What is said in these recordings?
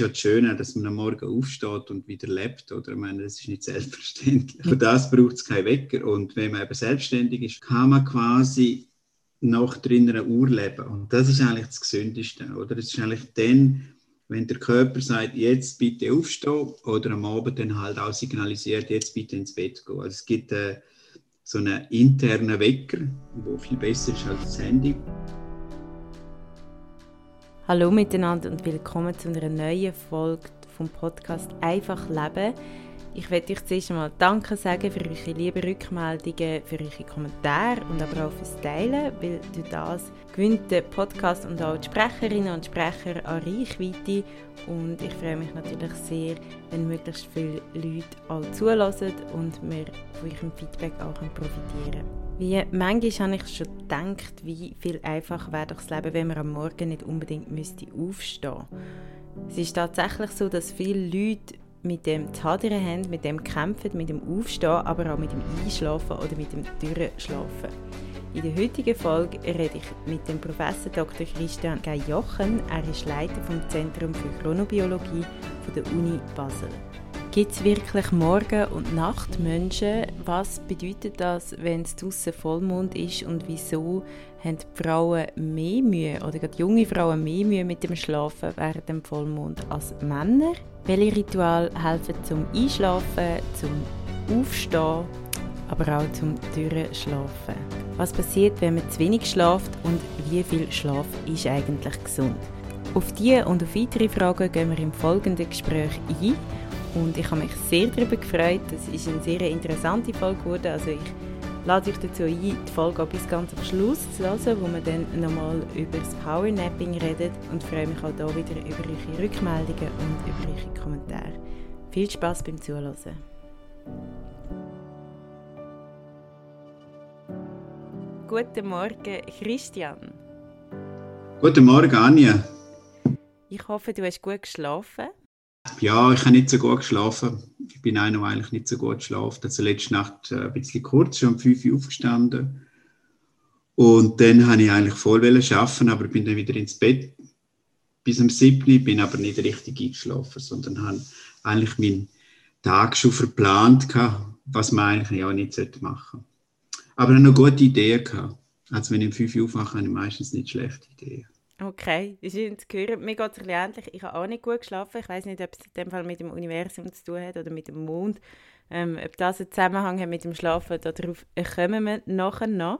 ja das Schöne, dass man am Morgen aufsteht und wieder lebt. Oder? Ich meine, das ist nicht selbstverständlich. Für das braucht es keinen Wecker. Und wenn man eben selbstständig ist, kann man quasi nach der inneren Uhr leben. Und das ist eigentlich das Gesündeste. Oder? Es ist eigentlich dann, wenn der Körper sagt, jetzt bitte aufstehen, oder am Abend dann halt auch signalisiert, jetzt bitte ins Bett gehen. Also es gibt äh, so einen internen Wecker, der viel besser ist als das Handy. Hallo miteinander und willkommen zu einer neuen Folge vom Podcast Einfach Leben. Ich möchte euch zuerst einmal Danke sagen für eure lieben Rückmeldungen, für eure Kommentare und aber auch fürs Teilen, weil durch das gewinnt der Podcast und auch die Sprecherinnen und Sprecher an Reichweite und ich freue mich natürlich sehr, wenn möglichst viele Leute alle zulassen und wir von eurem Feedback auch profitieren können. Wie manchmal habe ich schon gedacht, wie viel einfacher wäre das Leben, wenn man am Morgen nicht unbedingt müsste aufstehen müsste. Es ist tatsächlich so, dass viele Leute mit dem Zadern haben, mit dem kämpfen, mit dem Aufstehen, aber auch mit dem Einschlafen oder mit dem Durchschlafen. In der heutigen Folge rede ich mit dem Professor Dr. Christian Gay-Jochen. Er ist Leiter vom Zentrum für Chronobiologie von der Uni Basel. Gibt es wirklich Morgen- und Nachtmenschen? Was bedeutet das, wenn es draußen Vollmond ist und wieso haben die Frauen mehr Mühe oder gerade junge Frauen mehr Mühe mit dem Schlafen während dem Vollmond als Männer? Welche Rituale helfen zum Einschlafen, zum Aufstehen, aber auch zum Durchschlafen? Was passiert, wenn man zu wenig schlaft und wie viel Schlaf ist eigentlich gesund? Auf diese und auf weitere Fragen gehen wir im folgenden Gespräch ein und ich habe mich sehr darüber gefreut. Es ist eine sehr interessante Folge geworden. Also ich lade euch dazu ein, die Folge bis ganz am Schluss zu hören, wo wir dann nochmal über das Powernapping redet und freue mich auch hier wieder über eure Rückmeldungen und über eure Kommentare. Viel Spaß beim Zuhören. Guten Morgen, Christian. Guten Morgen, Anja. Ich hoffe, du hast gut geschlafen. Ja, ich habe nicht so gut geschlafen. Ich bin einer, der eigentlich nicht so gut geschlafen Also letzte Nacht äh, ein bisschen kurz, schon um 5 Uhr aufgestanden. Und dann habe ich eigentlich voll arbeiten, aber bin dann wieder ins Bett bis um 7 bin aber nicht richtig eingeschlafen, sondern habe eigentlich meinen Tag schon verplant, was man eigentlich auch nicht machen sollte. Aber ich habe noch gute Ideen gehabt. Also wenn ich um 5 Uhr aufwache, habe ich meistens nicht schlechte Ideen. Okay, das ist zu hören. Mir geht es ein ähnlich. Ich habe auch nicht gut geschlafen. Ich weiß nicht, ob es in dem Fall mit dem Universum zu tun hat oder mit dem Mond. Ähm, ob das einen Zusammenhang hat mit dem Schlafen, darauf kommen wir nachher noch.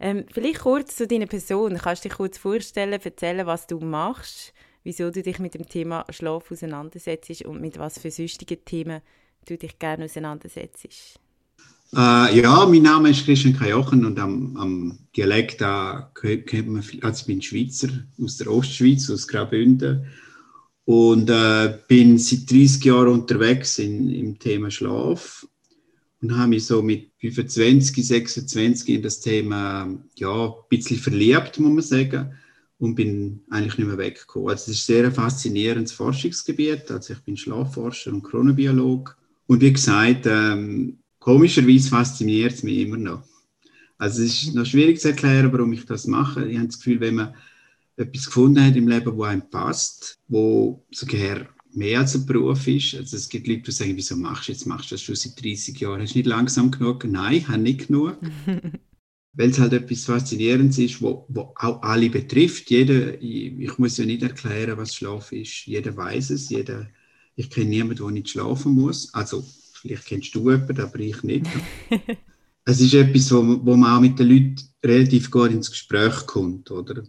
Ähm, vielleicht kurz zu deiner Person. Kannst du dich kurz vorstellen, erzählen, was du machst, wieso du dich mit dem Thema Schlaf auseinandersetzt und mit was für sonstigen Themen du dich gerne auseinandersetzt? Äh, ja, mein Name ist Christian Kajochen und am, am Dialekt da kennt man, also ich bin Schweizer aus der Ostschweiz, aus Graubünden. Und äh, bin seit 30 Jahren unterwegs in, im Thema Schlaf und habe mich so mit 25, 26 in das Thema ja, ein bisschen verliebt, muss man sagen, und bin eigentlich nicht mehr weggekommen. Also es ist sehr ein faszinierendes Forschungsgebiet, also ich bin Schlafforscher und Chronobiolog. Und wie gesagt, ähm, komischerweise fasziniert es mich immer noch. Also es ist noch schwierig zu erklären, warum ich das mache. Ich habe das Gefühl, wenn man etwas gefunden hat im Leben, wo einem passt, wo sogar mehr als ein Beruf ist. Also es gibt Leute, die sagen, wieso machst du jetzt, machst du das schon seit 30 Jahren, hast du nicht langsam genug? Nein, ich habe nicht genug. Weil es halt etwas Faszinierendes ist, wo, wo auch alle betrifft. Jeder, ich, ich muss ja nicht erklären, was Schlaf ist. Jeder weiß es. Jeder, ich kenne niemanden, der nicht schlafen muss. Also Vielleicht kennst du jemanden, aber ich nicht. es ist etwas, wo, wo man auch mit den Leuten relativ gut ins Gespräch kommt, oder?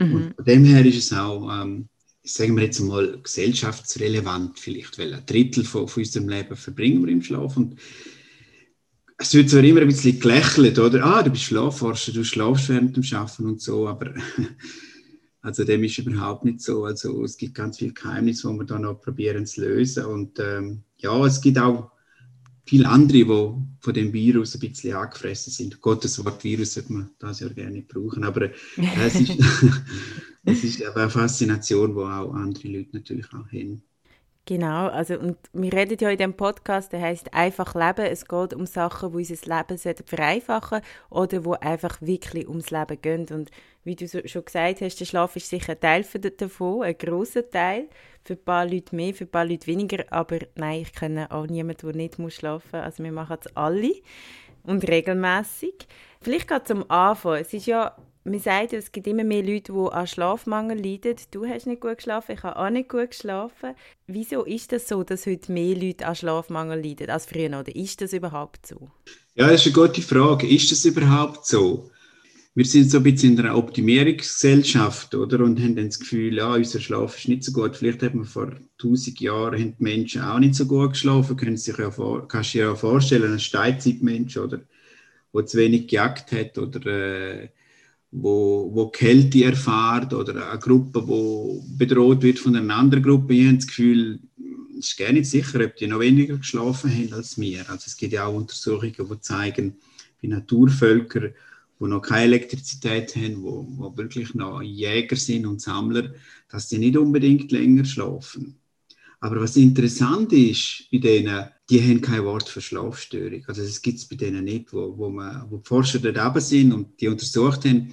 Mhm. Und von dem her ist es auch, ähm, sagen wir jetzt mal, gesellschaftsrelevant vielleicht, weil ein Drittel von, von unserem Leben verbringen wir im Schlaf und es wird zwar immer ein bisschen gelächelt, oder? Ah, du bist Schlafforscher, du schlafst während dem Schaffen und so, aber also dem ist überhaupt nicht so. Also es gibt ganz viele Geheimnisse, wo wir dann noch probieren zu lösen und ähm, ja, es gibt auch viele andere, die von dem Virus ein bisschen angefressen sind. Gottes Wort Virus sollte man das ja gerne brauchen, aber äh, es, ist, es ist eine Faszination, die auch andere Leute natürlich auch haben. Genau, also und wir reden ja in dem Podcast, der heißt einfach Leben. Es geht um Sachen, die unser Leben vereinfachen oder wo einfach wirklich ums Leben gehen. Und wie du so, schon gesagt hast, der Schlaf ist sicher ein Teil davon, ein großer Teil. Für ein paar Leute mehr, für ein paar Leute weniger. Aber nein, ich kenne auch niemanden, der nicht muss schlafen muss. Also wir machen es alle und regelmäßig. Vielleicht gerade zum Anfang. Es ist ja man sagt, es gibt immer mehr Leute, die an Schlafmangel leiden. Du hast nicht gut geschlafen, ich habe auch nicht gut geschlafen. Wieso ist das so, dass heute mehr Leute an Schlafmangel leiden als früher? Oder ist das überhaupt so? Ja, das ist eine gute Frage. Ist das überhaupt so? Wir sind so ein bisschen in einer Optimierungsgesellschaft, oder? Und haben dann das Gefühl, ja, unser Schlaf ist nicht so gut. Vielleicht haben wir vor tausend Jahren haben die Menschen auch nicht so gut geschlafen. Können sich ja vor, kannst du dir ja vorstellen, ein Steinzeitmensch, oder? Der zu wenig gejagt hat, oder, äh, wo, wo Kälte erfahrt oder eine Gruppe, wo bedroht wird von einer anderen Gruppe. Ich habe das Gefühl, es ist gar nicht sicher, ob die noch weniger geschlafen haben als wir. Also es gibt ja auch Untersuchungen, die zeigen, wie Naturvölker, die noch keine Elektrizität haben, wo, wo wirklich noch Jäger sind und Sammler, dass die nicht unbedingt länger schlafen. Aber was interessant ist bei denen, die haben kein Wort für Schlafstörung. Also das gibt es bei denen nicht, wo, wo, man, wo die Forscher dort oben sind und die untersucht haben,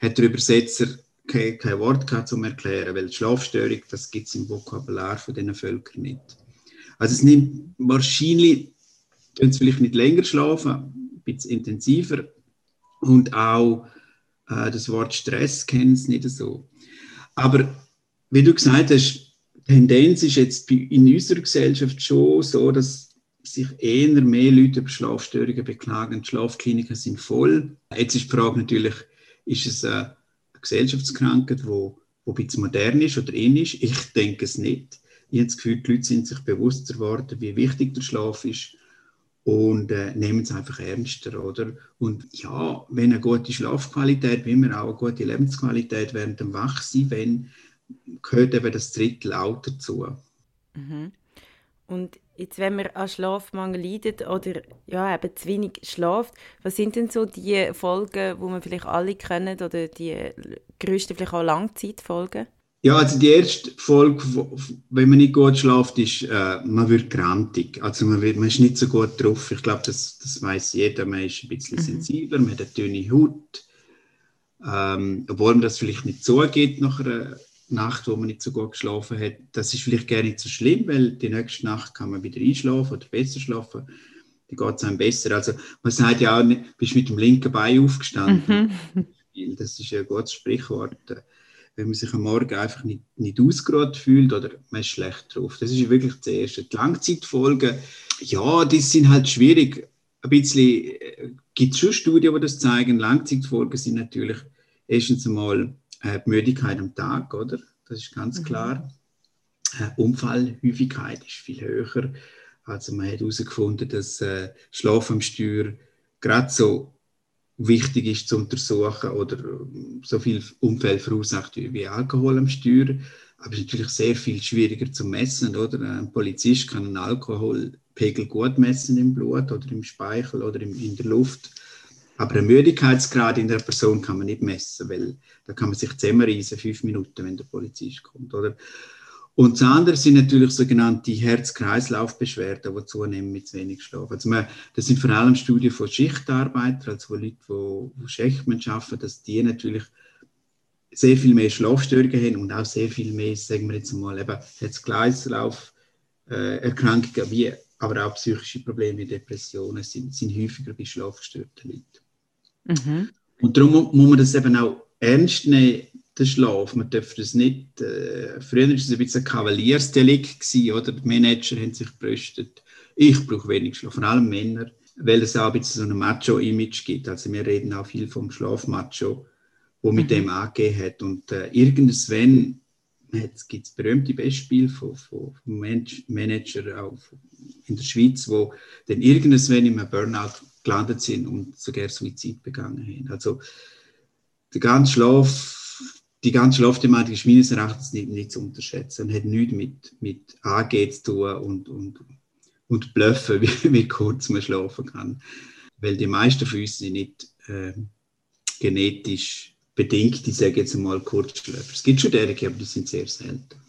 hat der Übersetzer kein, kein Wort gehabt, um zu erklären, weil Schlafstörung, das gibt es im Vokabular von diesen Völkern nicht. Also es nimmt wahrscheinlich, können sie vielleicht nicht länger schlafen, ein bisschen intensiver und auch äh, das Wort Stress kennen sie nicht so. Aber wie du gesagt hast, Tendenz ist jetzt in unserer Gesellschaft schon so, dass sich eher mehr Leute über Schlafstörungen beklagen. Die Schlafkliniken sind voll. Jetzt ist die Frage natürlich, ist es eine Gesellschaftskrankheit, die wo, wo ein bisschen modern ist oder in ist? Ich denke es nicht. Ich habe das Gefühl, die Leute sind sich bewusster geworden, wie wichtig der Schlaf ist und äh, nehmen es einfach ernster, oder? Und ja, wenn eine gute Schlafqualität, wie wir auch eine gute Lebensqualität während dem Wachsein, wenn gehört eben das Drittel auch dazu. Mhm. Und jetzt, wenn man an Schlafmangel leidet oder ja, eben zu wenig schlaft, was sind denn so die Folgen, wo man vielleicht alle kennen oder die größten vielleicht auch Langzeitfolgen? Ja, also die erste Folge, wenn man nicht gut schlaft, ist, äh, man wird grantig. Also man, wird, man ist nicht so gut drauf. Ich glaube, das, das weiß jeder. Man ist ein bisschen mhm. sensibler, man hat eine dünne Haut. Ähm, obwohl man das vielleicht nicht so geht nach einer Nacht, wo man nicht so gut geschlafen hat, das ist vielleicht gar nicht so schlimm, weil die nächste Nacht kann man wieder einschlafen oder besser schlafen. Die geht es einem besser. Also man sagt ja auch, bist mit dem linken Bein aufgestanden. Mhm. Das ist ein gutes Sprichwort. Wenn man sich am Morgen einfach nicht, nicht ausgeruht fühlt oder man ist schlecht drauf. Das ist wirklich das Erste. Die Langzeitfolgen, ja, die sind halt schwierig. Ein bisschen äh, gibt es schon Studien, die das zeigen. Langzeitfolgen sind natürlich erstens einmal äh, Müdigkeit am Tag, oder? Das ist ganz mhm. klar. Äh, Unfallhäufigkeit ist viel höher. Also man hat herausgefunden, dass äh, Schlaf am Steuer gerade so wichtig ist zu untersuchen oder äh, so viel Unfälle verursacht wie Alkohol am Steuer. Aber es ist natürlich sehr viel schwieriger zu messen, oder? Ein Polizist kann einen Alkoholpegel gut messen im Blut oder im Speichel oder in der Luft. Aber einen Müdigkeitsgrad in der Person kann man nicht messen, weil da kann man sich zusammenreißen, fünf Minuten, wenn der Polizist kommt, oder? Und das andere sind natürlich sogenannte Herz-Kreislauf-Beschwerden, die zunehmen mit zu wenig Schlaf. Also man, das sind vor allem Studien von Schichtarbeitern, also von Leuten, die, Schichtmann arbeiten, dass die natürlich sehr viel mehr Schlafstörungen haben und auch sehr viel mehr, sagen wir jetzt mal, Herz-Kreislauf-Erkrankungen, wie aber auch psychische Probleme wie Depressionen sind, sind häufiger bei schlafgestörten Leuten. Mhm. Und darum muss man das eben auch ernst nehmen, den Schlaf. Man darf das nicht, äh, früher war es ein bisschen ein Kavaliersdelikt, gewesen, oder? Die Manager haben sich gerüstet. Ich brauche wenig Schlaf, vor allem Männer, weil es auch ein bisschen so ein Macho-Image gibt. Also wir reden auch viel vom Schlafmacho, wo mit mhm. dem angegeben hat. Und äh, irgendwann es gibt berühmte Beispiele von, von, von Managern auch in der Schweiz, wo dann irgendwann in einem Burnout gelandet sind und sogar Suizid begangen haben. Also der ganze Schlaf, die ganze Schlafthematik ist meines Erachtens nicht, nicht zu unterschätzen und hat nichts mit, mit AG zu tun und, und, und Bluffen, wie, wie kurz man schlafen kann. Weil die meisten von uns sind nicht äh, genetisch bedingt, ich sage jetzt mal Kurzschläfer. Es gibt schon derige, aber die sind sehr selten.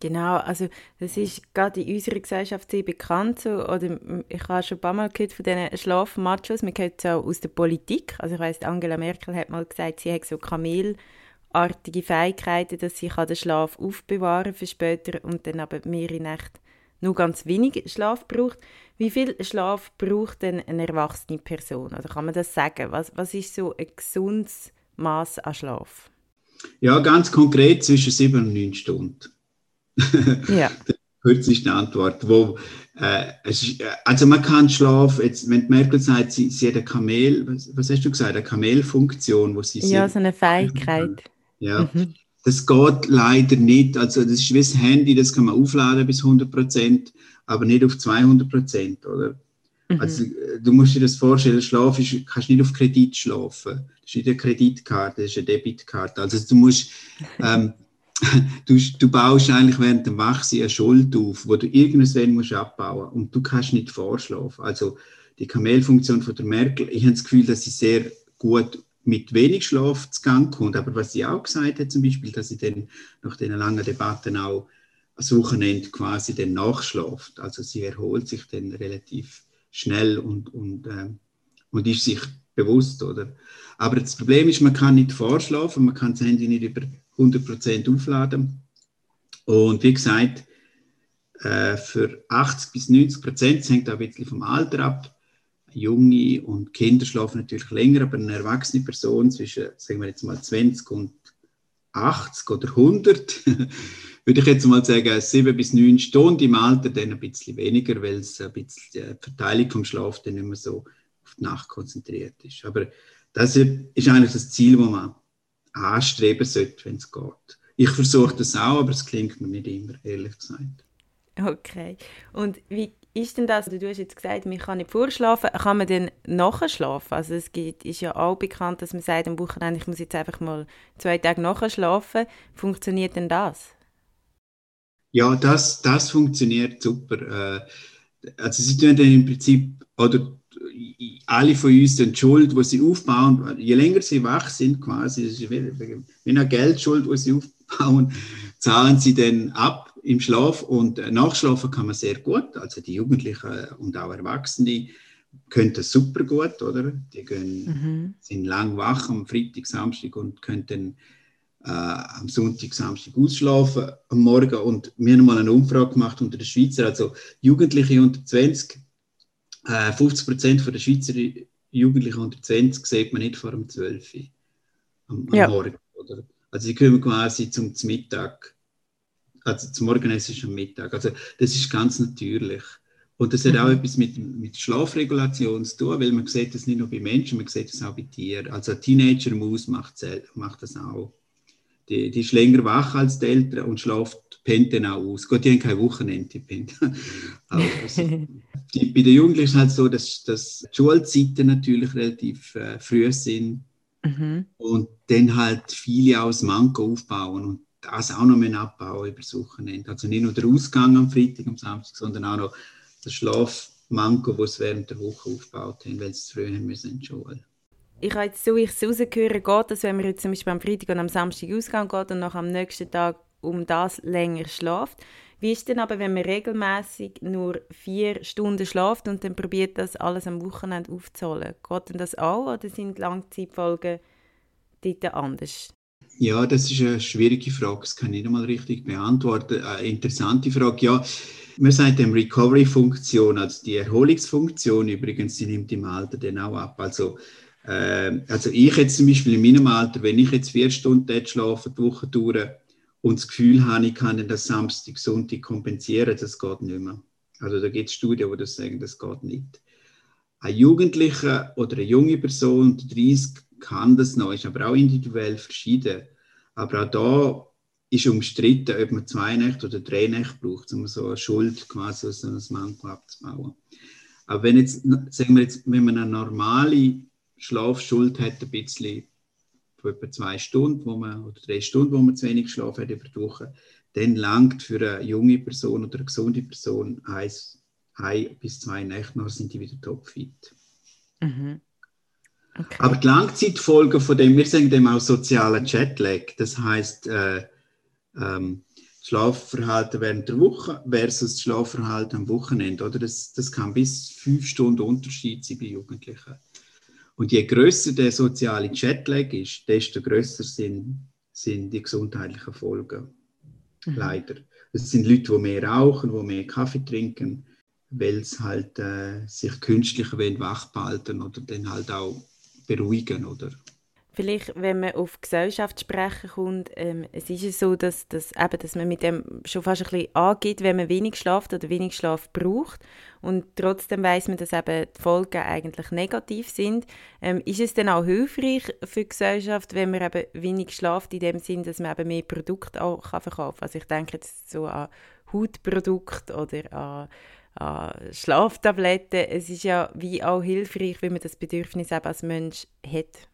Genau, also das ist gerade in unserer Gesellschaft sehr bekannt so, oder ich habe schon ein paar Mal gehört von diesen Schlafmachos, man kennt es auch aus der Politik, also ich weiss, Angela Merkel hat mal gesagt, sie hat so kamelartige Fähigkeiten, dass sie den Schlaf aufbewahren für später und dann aber mehrere Nächte nur ganz wenig Schlaf braucht. Wie viel Schlaf braucht denn eine erwachsene Person? Oder kann man das sagen? Was, was ist so ein gesundes Maß an Schlaf? Ja, ganz konkret zwischen sieben und neun Stunden. Ja. kürzeste Antwort. Wo, äh, ist, äh, also man kann schlafen, jetzt, wenn Merkel sagt, sie, sie hat eine Kamel, was, was, hast du gesagt, eine Kamelfunktion, wo sie Ja, so eine Fähigkeit. Ja, mhm. das geht leider nicht. Also das ist wie das Handy, das kann man aufladen bis 100 Prozent, aber nicht auf 200 Prozent, oder? Mhm. Also äh, du musst dir das vorstellen, Schlaf ist, kannst nicht auf Kredit schlafen. Das ist nicht eine Kreditkarte, das ist eine Debitkarte. Also du musst ähm, du, du baust eigentlich während dem Wachsen eine Schuld auf, wo du irgendwann musst abbauen und du kannst nicht vorschlafen. Also die Kamelfunktion von der Merkel, ich habe das Gefühl, dass sie sehr gut mit wenig Schlaf zu Gang kommt. Aber was sie auch gesagt hat, zum Beispiel, dass sie dann nach den langen Debatten auch das Wochenende quasi dann nachschlaft. Also sie erholt sich dann relativ schnell und, und, äh, und ist sich bewusst, oder? Aber das Problem ist, man kann nicht vorschlafen, man kann das Handy nicht über 100% aufladen. Und wie gesagt, äh, für 80 bis 90 Prozent, das hängt auch ein bisschen vom Alter ab. Junge und Kinder schlafen natürlich länger, aber eine erwachsene Person zwischen, sagen wir jetzt mal 20 und 80 oder 100, würde ich jetzt mal sagen, 7 bis 9 Stunden im Alter, dann ein bisschen weniger, weil es ein bisschen die Verteilung vom Schlaf dann nicht mehr so auf die Nacht konzentriert ist. Aber das ist eigentlich das Ziel, das man anstreben sollte, wenn es geht. Ich versuche das auch, aber es klingt mir nicht immer, ehrlich gesagt. Okay. Und wie ist denn das? Du hast jetzt gesagt, man kann nicht vorschlafen. Kann man denn nachher schlafen? Also es gibt, ist ja auch bekannt, dass man sagt am Wochenende, ich muss jetzt einfach mal zwei Tage nachher schlafen. Funktioniert denn das? Ja, das, das funktioniert super. Äh, also sie tun dann im Prinzip, oder alle von uns die Schuld, die sie aufbauen, je länger sie wach sind, quasi, das ist wie, eine Geldschuld, die sie aufbauen, zahlen sie dann ab im Schlaf und nachschlafen kann man sehr gut. Also die Jugendlichen und auch Erwachsene können das super gut, oder? Die gehen, mhm. sind lang wach am Freitag, Samstag und können dann äh, am Sonntag, Samstag ausschlafen am Morgen. Und wir haben mal eine Umfrage gemacht unter den Schweizer, also Jugendliche unter 20 äh, 50 Prozent der Schweizer Jugendlichen unter 20 sieht man nicht vor dem 12 Uhr am, am ja. Morgen. Oder? Also sie kommen quasi zum, zum Mittag, also zum Morgenessen ist am Mittag. Also das ist ganz natürlich. Und das hat mhm. auch etwas mit, mit Schlafregulation zu tun, weil man sieht das nicht nur bei Menschen, man sieht das auch bei Tieren. Also eine Teenager-Maus macht, macht das auch. Die, die ist länger wach als die Eltern und schläft, pennt dann auch aus. Gut, die haben kein Wochenende, pennt. also, die, bei den Jugendlichen ist es halt so, dass, dass die Schulzeiten natürlich relativ äh, früh sind mhm. und dann halt viele aus Manko aufbauen und das auch noch mehr abbauen über das Wochenende. Also nicht nur der Ausgang am Freitag, am Samstag, sondern auch noch der Schlafmanko, den sie während der Woche aufgebaut haben, weil sie früh haben müssen in die Schule ich habe jetzt so, ich es rausgehöre, geht das, wenn man jetzt zum Beispiel am Freitag und am Samstag ausgehen geht und noch am nächsten Tag um das länger schläft. Wie ist denn aber, wenn man regelmäßig nur vier Stunden schläft und dann probiert das alles am Wochenende aufzuholen? Geht denn das auch oder sind Langzeitfolgen dort anders? Ja, das ist eine schwierige Frage. Das kann ich nicht mal richtig beantworten. Eine interessante Frage. Ja, man sagt dem Recovery-Funktion, also die Erholungsfunktion übrigens, die nimmt im Alter dann auch ab. Also äh, also ich jetzt zum Beispiel in meinem Alter, wenn ich jetzt vier Stunden dort schlafe, die Woche durch, und das Gefühl habe, ich kann das Samstag, Sonntag kompensieren, das geht nicht mehr. Also da gibt es Studien, die sagen, das geht nicht. Ein Jugendlicher oder eine junge Person unter 30 kann das noch, ist aber auch individuell verschieden. Aber auch da ist umstritten, ob man zwei Nächte oder drei Nächte braucht, um so eine Schuld quasi so ein Manko abzubauen. Aber wenn jetzt, sagen wir jetzt, wenn man eine normale Schlafschuld hat, ein bisschen von etwa zwei Stunden wo man, oder drei Stunden, wo man zu wenig geschlafen hat über die Woche, dann langt für eine junge Person oder eine gesunde Person eins, ein bis zwei Nächte, nachher sind die wieder topfit. Mhm. Okay. Aber die Langzeitfolgen von dem, wir sagen dem auch sozialer Jetlag, das heißt, äh, ähm, Schlafverhalten während der Woche versus Schlafverhalten am Wochenende. Oder? Das, das kann bis fünf Stunden Unterschied sein bei Jugendlichen. Und je größer der soziale Jetlag ist, desto größer sind, sind die gesundheitlichen Folgen. Mhm. Leider. Es sind Leute, die mehr rauchen, die mehr Kaffee trinken, weil sie halt äh, sich künstlich wach behalten oder dann halt auch beruhigen, oder? Vielleicht, wenn man auf Gesellschaft sprechen kommt, ähm, es ist es so, dass, dass, eben, dass man mit dem schon fast ein bisschen angeht, wenn man wenig schlaft oder wenig Schlaf braucht. Und trotzdem weiß man, dass eben die Folgen eigentlich negativ sind. Ähm, ist es dann auch hilfreich für die Gesellschaft, wenn man eben wenig schlaft, in dem Sinn, dass man eben mehr Produkte auch kann verkaufen kann? Also ich denke jetzt so an Hautprodukte oder an an Schlaftabletten. Es ist ja wie auch hilfreich, wenn man das Bedürfnis eben als Mensch hat.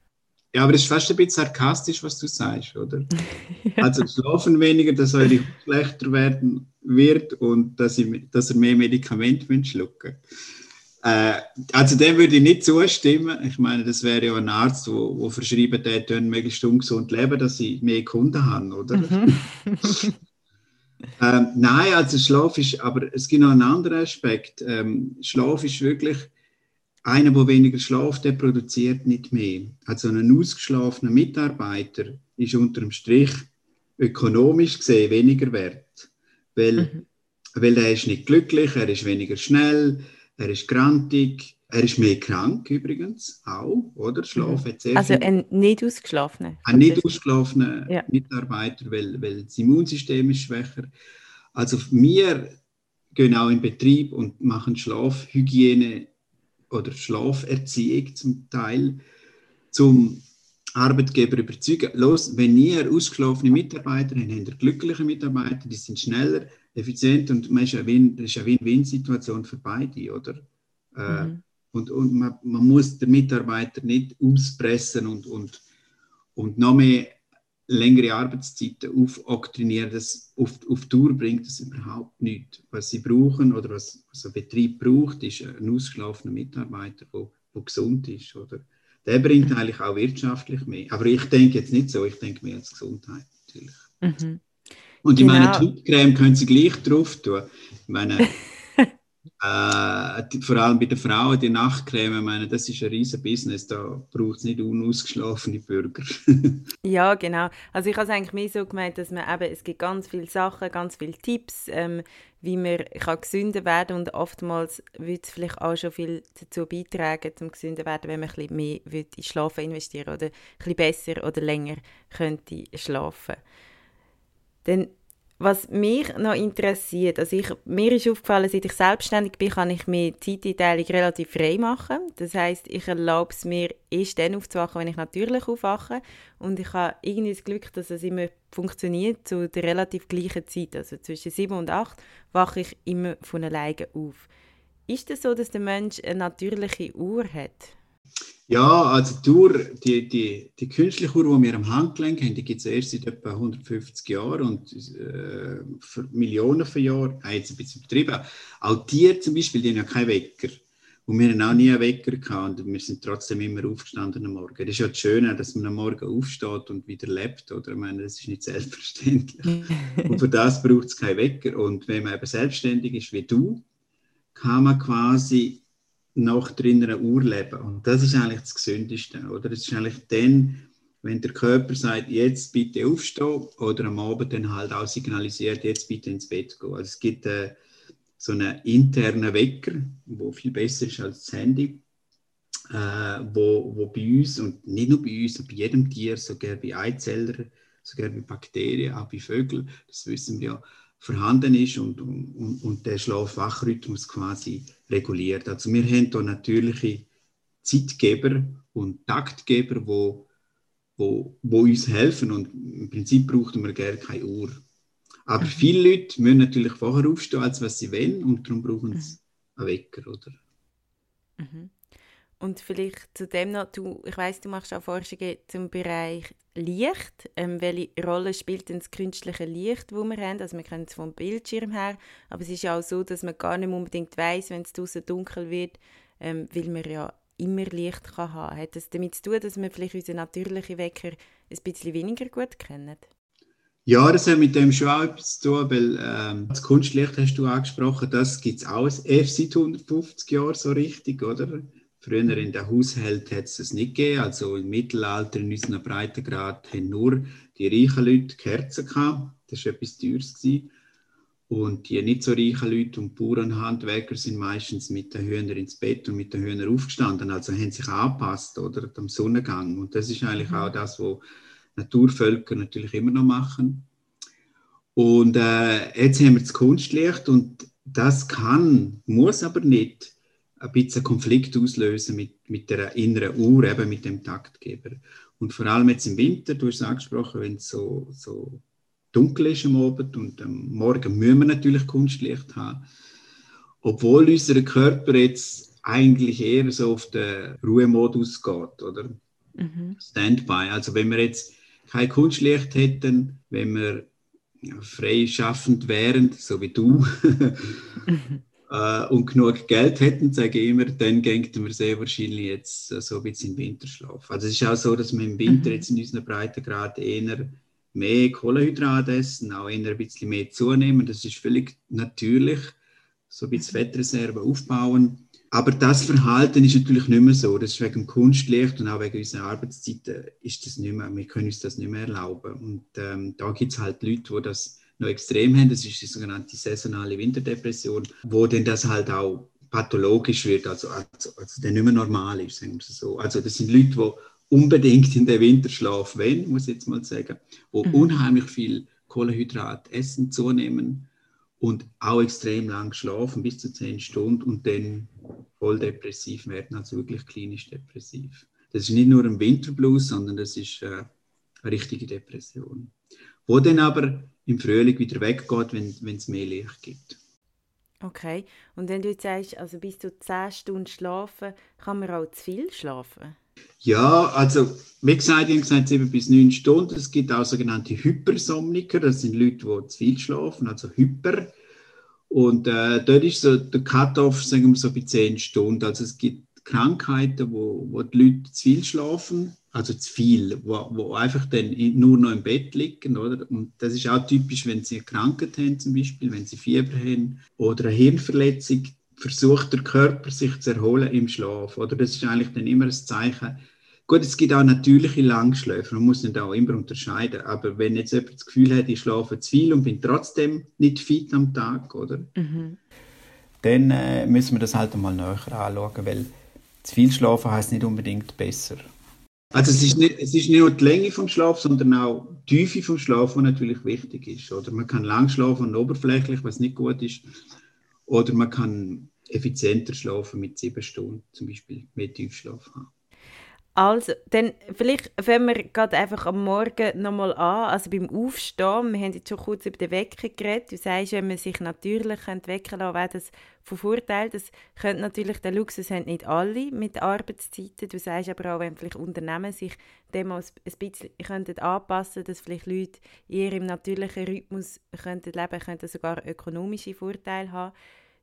Ja, aber das ist fast ein bisschen sarkastisch, was du sagst, oder? ja. Also schlafen weniger, dass eure Haut schlechter werden wird und dass ihr, dass ihr mehr Medikamente schlucken äh, Also dem würde ich nicht zustimmen. Ich meine, das wäre ja ein Arzt, der wo, wo verschreiben der möglichst ungesund leben, dass sie mehr Kunden haben, oder? Mhm. ähm, nein, also Schlaf ist, aber es gibt noch einen anderen Aspekt. Ähm, Schlaf ist wirklich einer, der weniger schlaft, der produziert nicht mehr. Also ein ausgeschlafener Mitarbeiter ist unter dem Strich ökonomisch gesehen weniger wert, weil, mhm. weil er ist nicht glücklich, er ist weniger schnell, er ist grantig, er ist mehr krank übrigens auch, oder? Schlaf mhm. Also ein nicht ausgeschlafener. Ein nicht ausgeschlafener ja. Mitarbeiter, weil, weil das Immunsystem ist schwächer. Also wir gehen auch in Betrieb und machen Schlafhygiene oder Schlaferziehung zum Teil, zum Arbeitgeber überzeugen, los, wenn ihr ausgeschlafene Mitarbeiter habt, habt ihr glückliche Mitarbeiter, die sind schneller, effizient und man eine ist eine Win-Win-Situation für beide, oder? Äh, mhm. Und, und man, man, muss den Mitarbeiter nicht auspressen und, und, und noch mehr längere Arbeitszeiten aufoktrinieren, das auf, auf Tour bringt das überhaupt nichts. Was sie brauchen oder was, was ein Betrieb braucht, ist ein ausgeschlafener Mitarbeiter, der gesund ist. Oder? Der bringt mhm. eigentlich auch wirtschaftlich mehr. Aber ich denke jetzt nicht so, ich denke mehr als Gesundheit natürlich. Mhm. Und ich genau. meine, Hautcreme können Sie gleich drauf tun. Ich meine, Äh, vor allem bei den Frauen, die Nachtcreme, ich meine, das ist ein riesen Business, da braucht es nicht unausgeschlafene Bürger. ja, genau. Also ich habe es eigentlich mehr so gemeint, dass man eben, es gibt ganz viele Sachen, ganz viele Tipps, ähm, wie man kann gesünder werden und oftmals würde es vielleicht auch schon viel dazu beitragen, zum gesünder werden, wenn man ein bisschen mehr in Schlafen investieren oder ein bisschen besser oder länger könnte schlafen. Denn was mich noch interessiert, also ich, mir ist aufgefallen, seit ich selbstständig bin, kann ich mir Zeiteinteilung relativ frei machen. Das heißt, ich erlaube es mir erst dann aufzuwachen, wenn ich natürlich aufwache. Und ich habe irgendwie das Glück, dass es immer funktioniert zu der relativ gleichen Zeit. Also zwischen sieben und acht wache ich immer von alleine auf. Ist es das so, dass der Mensch eine natürliche Uhr hat? Ja, also die, Uhr, die, die, die künstliche Uhr, die wir am Handgelenk haben, die gibt es erst seit etwa 150 Jahren und äh, für Millionen von Jahren, äh, jetzt ein bisschen betrieben. Auch Tiere zum Beispiel, die haben ja keinen Wecker. Und wir haben auch nie einen Wecker gehabt und wir sind trotzdem immer aufgestanden am Morgen. Das ist ja das Schöne, dass man am Morgen aufsteht und wieder lebt, oder? Ich meine, das ist nicht selbstverständlich. und für das braucht es keinen Wecker. Und wenn man eben selbstständig ist wie du, kann man quasi nach der Uhr leben. Und das ist eigentlich das Gesündeste, oder? Es ist eigentlich dann, wenn der Körper sagt, jetzt bitte aufstehen, oder am Abend dann halt auch signalisiert, jetzt bitte ins Bett gehen. Also es gibt äh, so einen internen Wecker, wo viel besser ist als das Handy, äh, wo, wo bei uns, und nicht nur bei uns, bei jedem Tier, sogar bei Eizellern, sogar bei Bakterien, auch bei Vögeln, das wissen wir ja, vorhanden ist und, und, und der Schlaf-Wach-Rhythmus quasi reguliert. Also wir haben hier natürliche Zeitgeber und Taktgeber, wo, wo, wo uns helfen und im Prinzip brauchen wir gerne keine Uhr. Aber mhm. viele Leute müssen natürlich vorher aufstehen, als was sie wollen und darum brauchen sie einen Wecker, oder? Mhm. Und vielleicht zu dem noch, du, ich weiß, du machst auch Forschungen zum Bereich Licht. Ähm, welche Rolle spielt denn das künstliche Licht, das wir haben? Also wir kennen es vom Bildschirm her, aber es ist ja auch so, dass man gar nicht unbedingt weiß, wenn es draußen dunkel wird, ähm, weil man ja immer Licht kann haben. Hat das damit zu tun, dass wir vielleicht unseren natürlichen Wecker ein bisschen weniger gut kennen? Ja, das hat mit dem schon auch etwas zu tun, weil ähm, das Kunstlicht hast du angesprochen, das gibt es auch erst seit 150 Jahren so richtig, oder? Früher in den Haushalten hat es das nicht gegeben, also im Mittelalter in unseren Breitengrad haben nur die reichen Leute Kerzen gehabt, das war etwas Teures. Gewesen. Und die nicht so reichen Leute und Bauernhandwerker sind meistens mit den Hühnern ins Bett und mit den Hühnern aufgestanden, also haben sich angepasst oder am Sonnengang. Und das ist eigentlich mhm. auch das, was Naturvölker natürlich immer noch machen. Und äh, jetzt haben wir das Kunstlicht und das kann, muss aber nicht ein bisschen Konflikt auslösen mit, mit der inneren Uhr, eben mit dem Taktgeber. Und vor allem jetzt im Winter, du hast es angesprochen, wenn es so, so dunkel ist am Abend und am Morgen müssen wir natürlich Kunstlicht haben. Obwohl unser Körper jetzt eigentlich eher so auf den Ruhemodus geht, oder? Mhm. Standby. Also wenn wir jetzt kein Kunstlicht hätten, wenn wir frei schaffend wären, so wie du, äh, und genug Geld hätten, sage ich immer, dann gängten wir sehr wahrscheinlich jetzt äh, so ein bisschen in Winterschlaf. Also es ist auch so, dass wir im Winter mhm. jetzt in unseren Breitengrad eher mehr Kohlenhydrate essen, auch eher ein bisschen mehr zunehmen. Das ist völlig natürlich, so ein bisschen Fettreserven aufbauen. Aber das Verhalten ist natürlich nicht mehr so. Das ist wegen dem Kunstlicht und auch wegen unserer Arbeitszeiten ist das nicht mehr, wir können uns das nicht mehr erlauben. Und ähm, da gibt es halt Leute, die das noch extrem haben. Das ist die sogenannte saisonale Winterdepression, wo denn das halt auch pathologisch wird, also, also, also der nicht mehr normal ist, sagen wir so. Also das sind Leute, die unbedingt in den Winterschlaf wollen, muss ich jetzt mal sagen, wo mhm. unheimlich viel Kohlenhydrat essen, zunehmen und auch extrem lang schlafen, bis zu zehn Stunden und dann voll depressiv werden, also wirklich klinisch depressiv. Das ist nicht nur ein Winterblues, sondern das ist äh, eine richtige Depression, wo dann aber im Frühling wieder weggeht, wenn es mehr Licht gibt. Okay, und wenn du jetzt sagst, also bis zu zehn Stunden schlafen, kann man auch zu viel schlafen? Ja, also wie gesagt, ich habe gesagt, sieben bis neun Stunden. Es gibt auch sogenannte Hypersomniker, das sind Leute, die zu viel schlafen, also Hyper. Und äh, dort ist so der Cut-off, sagen wir so bei zehn Stunden. Also es gibt Krankheiten, wo, wo die Leute zu viel schlafen, also zu viel, wo, wo einfach dann nur noch im Bett liegen, oder? Und das ist auch typisch, wenn sie eine Krankheit haben, zum Beispiel, wenn sie Fieber haben oder eine Hirnverletzung, versucht der Körper sich zu erholen im Schlaf, oder? Das ist eigentlich dann immer ein Zeichen. Gut, es gibt auch natürliche Langschläfer, man muss nicht auch immer unterscheiden, aber wenn jetzt jemand das Gefühl hat, ich schlafe zu viel und bin trotzdem nicht fit am Tag, oder? Mhm. Dann äh, müssen wir das halt einmal näher anschauen, weil zu viel schlafen heißt nicht unbedingt besser. Also es ist, nicht, es ist nicht nur die Länge vom Schlaf, sondern auch die Tiefe vom Schlaf, die natürlich wichtig ist. Oder man kann lang schlafen und oberflächlich, was nicht gut ist. Oder man kann effizienter schlafen mit sieben Stunden, zum Beispiel mehr Tiefschlaf haben. Also, dann vielleicht fangen wir gerade einfach am Morgen nochmal an, also beim Aufstehen. Wir haben jetzt schon kurz über den Wecker geredet. Du sagst, wenn man sich natürlich wecken lassen wäre das von Vorteil. Das könnte natürlich, den Luxus haben nicht alle mit Arbeitszeiten. Du sagst aber auch, wenn vielleicht Unternehmen sich dem ein bisschen könnten dass vielleicht Leute eher im natürlichen Rhythmus könnten leben könnten, sogar ökonomische Vorteile haben.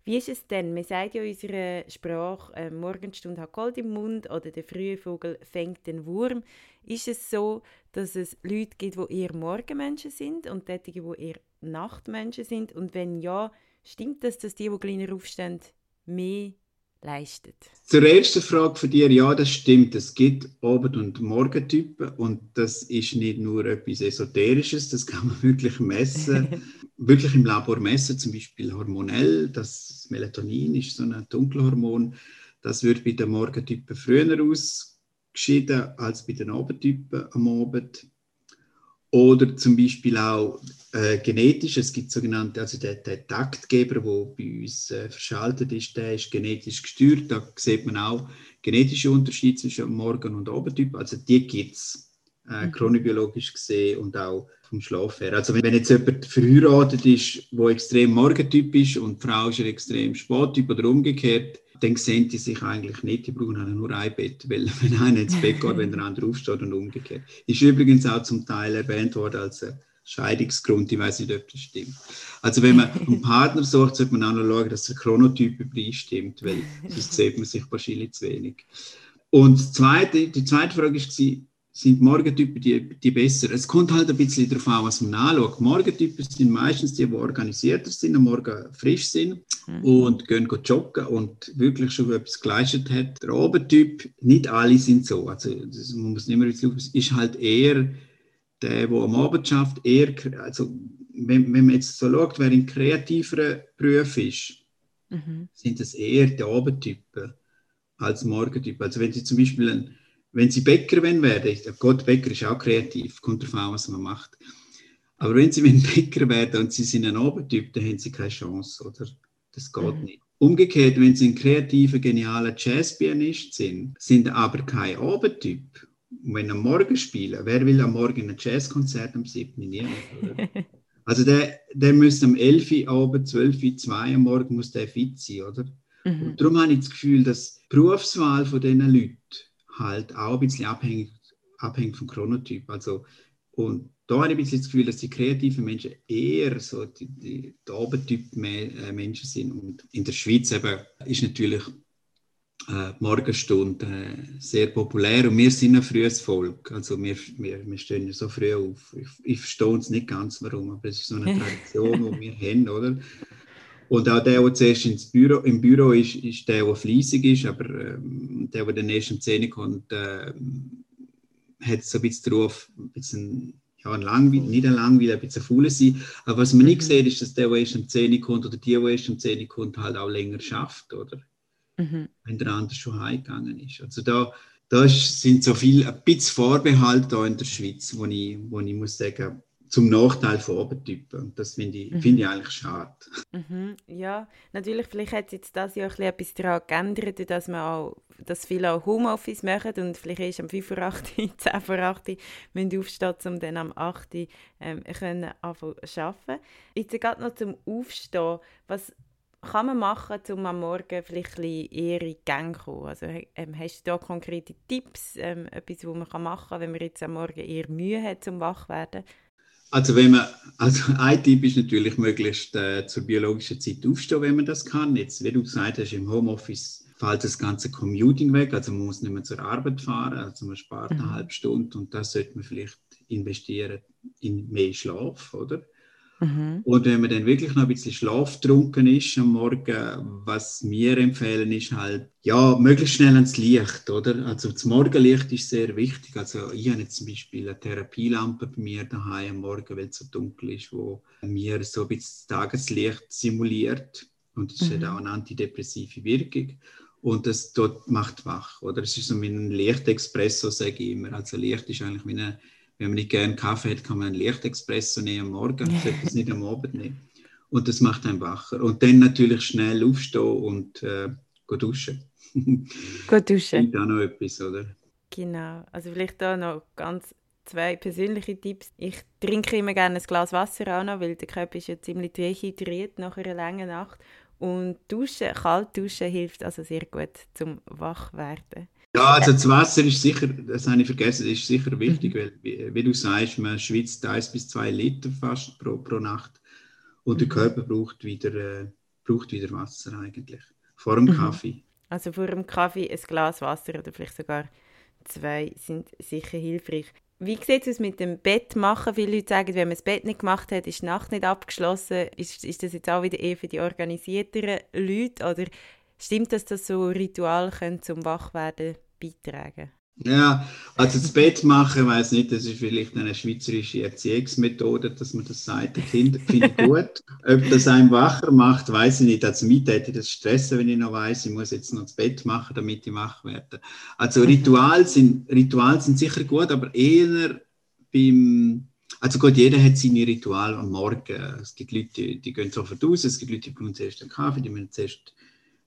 Wie ist es denn? Man sagt ja in unserer Sprache, äh, Morgenstunde hat Gold im Mund oder der frühe Vogel fängt den Wurm. Ist es so, dass es Leute gibt, die eher Morgenmenschen sind und solche, die eher Nachtmenschen sind? Und wenn ja, stimmt das, dass die, die kleiner aufstehen, mehr leistet? Zur ersten Frage von dir, ja, das stimmt. Es gibt Abend- und Morgentypen und das ist nicht nur etwas Esoterisches, das kann man wirklich messen. wirklich im Labor messen, zum Beispiel hormonell. Das Melatonin ist so ein Dunkelhormon. Das wird bei den Morgentypen früher ausgeschieden als bei den Abendtypen am Abend. Oder zum Beispiel auch äh, genetisch. Es gibt sogenannte, also der, der Taktgeber, der bei uns äh, verschaltet ist, der ist genetisch gesteuert. Da sieht man auch genetische Unterschiede zwischen Morgen- und Abendtyp. Also die gibt es äh, mhm. chronobiologisch gesehen und auch vom Schlaf her. Also wenn jetzt jemand verheiratet ist, wo extrem Morgentyp ist und die Frau ist ein extrem Spättyp oder umgekehrt, dann sehen die sich eigentlich nicht, die brauchen nur ein Bett, weil wenn einer ins Bett geht, wenn der andere aufsteht und umgekehrt. Ist übrigens auch zum Teil erwähnt worden als Scheidungsgrund, ich weiß nicht, ob das stimmt. Also wenn man einen Partner sucht, sollte man auch noch schauen, dass der Chronotyp übereinstimmt, weil sonst sieht man sich wahrscheinlich zu wenig. Und die zweite, die zweite Frage war, sind Morgentypen die, die besser. Es kommt halt ein bisschen darauf an, was man anschaut. Morgentypen sind meistens die, die organisierter sind, am Morgen frisch sind mhm. und gehen joggen und wirklich schon etwas geleistet hat. Der Abendtyp, nicht alle sind so. Also das, man muss nicht mehr ist halt eher der, der am Abend schafft, eher, also wenn, wenn man jetzt so schaut, wer in kreativeren Berufen ist, mhm. sind das eher die Abendtypen als Morgentypen. Also wenn Sie zum Beispiel ein wenn Sie Bäcker werden, werden Gott, Bäcker ist auch kreativ, kommt darauf an, was man macht. Aber wenn Sie Bäcker werden und Sie sind ein Obertyp, dann haben Sie keine Chance, oder? Das geht mhm. nicht. Umgekehrt, wenn Sie ein kreativer, genialer Jazzpianist sind, sind aber kein Obertyp. Und wenn am Morgen spielen, wer will am Morgen ein Jazzkonzert am 7. Niemand? Also der, der müsste am 11. Uhr Abend, 12 Uhr, 2 Uhr am Morgen muss der fit sein, oder? Mhm. Und darum habe ich das Gefühl, dass die Berufswahl von diesen Leuten halt auch ein bisschen abhängig, abhängig vom Chronotyp. Also, und da habe ich ein bisschen das Gefühl, dass die kreativen Menschen eher so die, die, die Obertyp-Menschen äh, sind. Und in der Schweiz eben ist natürlich äh, die Morgenstunde äh, sehr populär und wir sind ein frühes Volk. Also wir, wir, wir stehen ja so früh auf. Ich, ich verstehe es nicht ganz, warum, aber es ist so eine Tradition, die wir haben, oder? Und auch der, der zuerst ins Büro, im Büro ist, ist der, der fleissig ist, aber ähm, der, der erst um 10 kommt, äh, hat so ein bisschen den Ruf, ein bisschen, ja, ein Langweil, nicht ein Langweil, ein bisschen faul sein. Aber was man nicht mhm. sieht, ist, dass der, der erst um 10 kommt oder die, der erst um 10 kommt, halt auch länger schafft, oder? Mhm. Wenn der andere schon heimgegangen ist. Also da, da sind so viel, ein bisschen Vorbehalte da in der Schweiz, wo ich, wo ich muss sagen, zum Nachteil von Obertypen. Und das finde ich, mhm. find ich eigentlich schade. Mhm. Ja, natürlich, vielleicht hat jetzt das Jahr etwas daran geändert, dass, man auch, dass viele auch Homeoffice machen und vielleicht ist am 5 Uhr 8, 10 vor 8 müssen aufstehen, um dann am 8 ähm, können anfangen zu arbeiten. Jetzt gerade noch zum Aufstehen, was kann man machen, um am Morgen vielleicht ein eher in die Gang zu kommen? Also, ähm, hast du da konkrete Tipps, ähm, etwas, was man machen kann, wenn man jetzt am Morgen eher Mühe hat, zum wach zu werden? Also wenn man, also ein Tipp ist natürlich möglichst äh, zur biologischen Zeit aufstehen, wenn man das kann. Jetzt, wie du gesagt hast, im Homeoffice fällt das ganze Commuting weg, also man muss nicht mehr zur Arbeit fahren, also man spart eine mhm. halbe Stunde und das sollte man vielleicht investieren in mehr Schlaf, oder? Mhm. Und wenn man dann wirklich noch ein bisschen schlaftrunken ist am Morgen, was wir empfehlen, ist halt, ja, möglichst schnell ans Licht, oder? Also das Morgenlicht ist sehr wichtig. Also ich habe jetzt zum Beispiel eine Therapielampe bei mir daheim am Morgen, weil es so dunkel ist, wo mir so ein bisschen das Tageslicht simuliert. Und das mhm. hat auch eine antidepressive Wirkung. Und das dort macht wach, oder? Es ist so wie ein Lichtexpresso, sage ich immer. Also Licht ist eigentlich wie eine wenn man nicht gerne Kaffee hat, kann man einen Lichtexpresso nehmen am Morgen, sollte es nicht am Abend nehmen. Und das macht einen wacher. Und dann natürlich schnell aufstehen und äh, duschen. Gut duschen. Und auch noch etwas, oder? Genau. Also vielleicht da noch ganz zwei persönliche Tipps. Ich trinke immer gerne ein Glas Wasser auch noch, weil der Körper ist ja ziemlich dehydriert nach einer langen Nacht. Und duschen, kalt duschen hilft also sehr gut zum Wachwerden. Ja, also das Wasser ist sicher, das habe ich vergessen, ist sicher wichtig, mhm. weil, wie, wie, du sagst, man schwitzt 1 bis 2 Liter fast pro, pro Nacht und der mhm. Körper braucht wieder, äh, braucht wieder Wasser eigentlich. Vor dem mhm. Kaffee. Also vor dem Kaffee ein Glas Wasser oder vielleicht sogar zwei sind sicher hilfreich. Wie sieht es aus mit dem Bett machen? Viele Leute sagen, wenn man das Bett nicht gemacht hat, ist die Nacht nicht abgeschlossen. Ist, ist das jetzt auch wieder eher für die organisierteren Leute? Oder Stimmt das, dass so Ritual können zum Wachwerden beitragen? Ja, also das Bett machen, weiß nicht, das ist vielleicht eine schweizerische Erziehungsmethode, dass man das sagt. Die Kinder finde ich gut. Ob das einen wacher macht, weiß ich nicht. Also mich hätte das stressen, wenn ich noch weiß, ich muss jetzt noch das Bett machen, damit ich wach werde. Also Ritual sind, Ritual sind sicher gut, aber eher beim also gut, jeder hat seine Ritual am Morgen. Es gibt Leute, die, die gehen sofort raus, es gibt Leute, die brauchen zuerst einen Kaffee, die müssen zuerst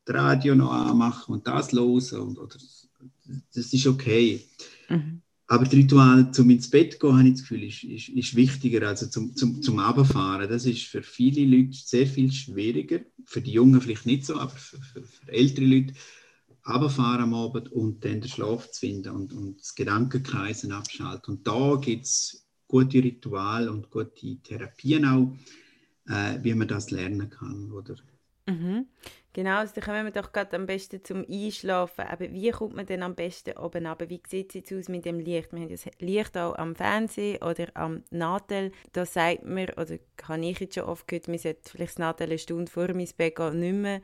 das Radio noch anmachen und das los und oder das ist okay. Mhm. Aber das Ritual zum ins Bett gehen, habe ich das Gefühl, ist, ist, ist wichtiger als zum, zum, zum Abfahren. Das ist für viele Leute sehr viel schwieriger. Für die Jungen vielleicht nicht so, aber für, für, für ältere Leute Abfahren am Abend und dann den Schlaf zu finden und, und das Gedankenkreisen abschalten. Und da gibt es gute Rituale und gute Therapien auch, äh, wie man das lernen kann. Oder Mhm. Genau, also dann kommen wir doch gerade am besten zum Einschlafen. Aber wie kommt man denn am besten oben runter? Wie sieht es jetzt aus mit dem Licht? Wir haben das Licht auch am Fernsehen oder am Nadel. Da sagt man, oder habe ich jetzt schon oft gehört, man sollte vielleicht das Nadel eine Stunde vor dem Bett gehen nicht mehr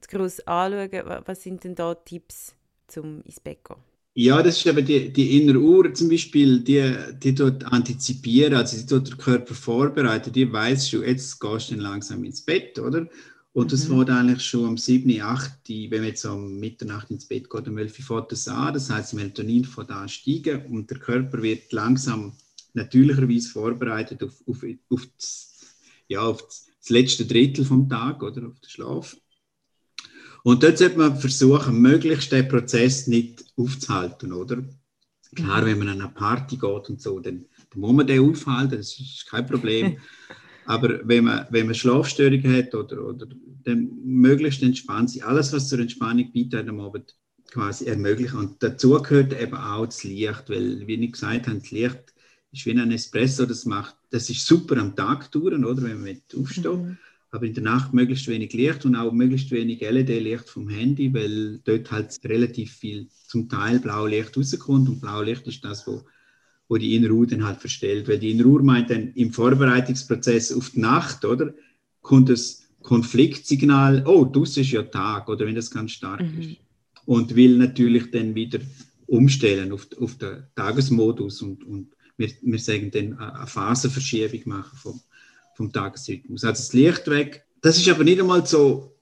zu gross anschauen. Was sind denn da Tipps zum ins Bett gehen? Ja, das ist eben die, die innere Uhr zum Beispiel, die, die dort antizipieren, also die dort der Körper vorbereitet, die weiß schon, jetzt gehst du dann langsam ins Bett, oder? Und das mhm. fängt eigentlich schon um 7, 8, wenn man jetzt um Mitternacht ins Bett geht, um 11 Uhr fährt das an. Das heißt, Melatonin fängt an steigen und der Körper wird langsam natürlicherweise vorbereitet auf, auf, auf, das, ja, auf das letzte Drittel vom Tag oder auf den Schlaf. Und dort sollte man versuchen, möglichst den Prozess nicht aufzuhalten, oder? Klar, mhm. wenn man an eine Party geht und so, dann, dann muss man den aufhalten, das ist kein Problem. Aber wenn man, wenn man Schlafstörungen hat oder, oder dann möglichst entspannt sein, alles, was zur Entspannung beiträgt am Abend, quasi ermöglichen. Und dazu gehört eben auch das Licht, weil, wie ich gesagt habe, das Licht ist wie ein Espresso, das macht, das ist super am Tag dauern, oder, wenn man aufsteht. Mhm. Aber in der Nacht möglichst wenig Licht und auch möglichst wenig LED-Licht vom Handy, weil dort halt relativ viel zum Teil Blaulicht rauskommt. Und Blaulicht ist das, wo wo die Uhr dann halt verstellt. Weil die Uhr meint dann im Vorbereitungsprozess auf die Nacht, oder? Kommt das Konfliktsignal, oh, das ist ja Tag, oder wenn das ganz stark mhm. ist. Und will natürlich dann wieder umstellen auf, auf den Tagesmodus und, und wir, wir sagen dann eine Phasenverschiebung machen vom, vom Tagesrhythmus. Also das Licht weg. Das ist aber nicht einmal so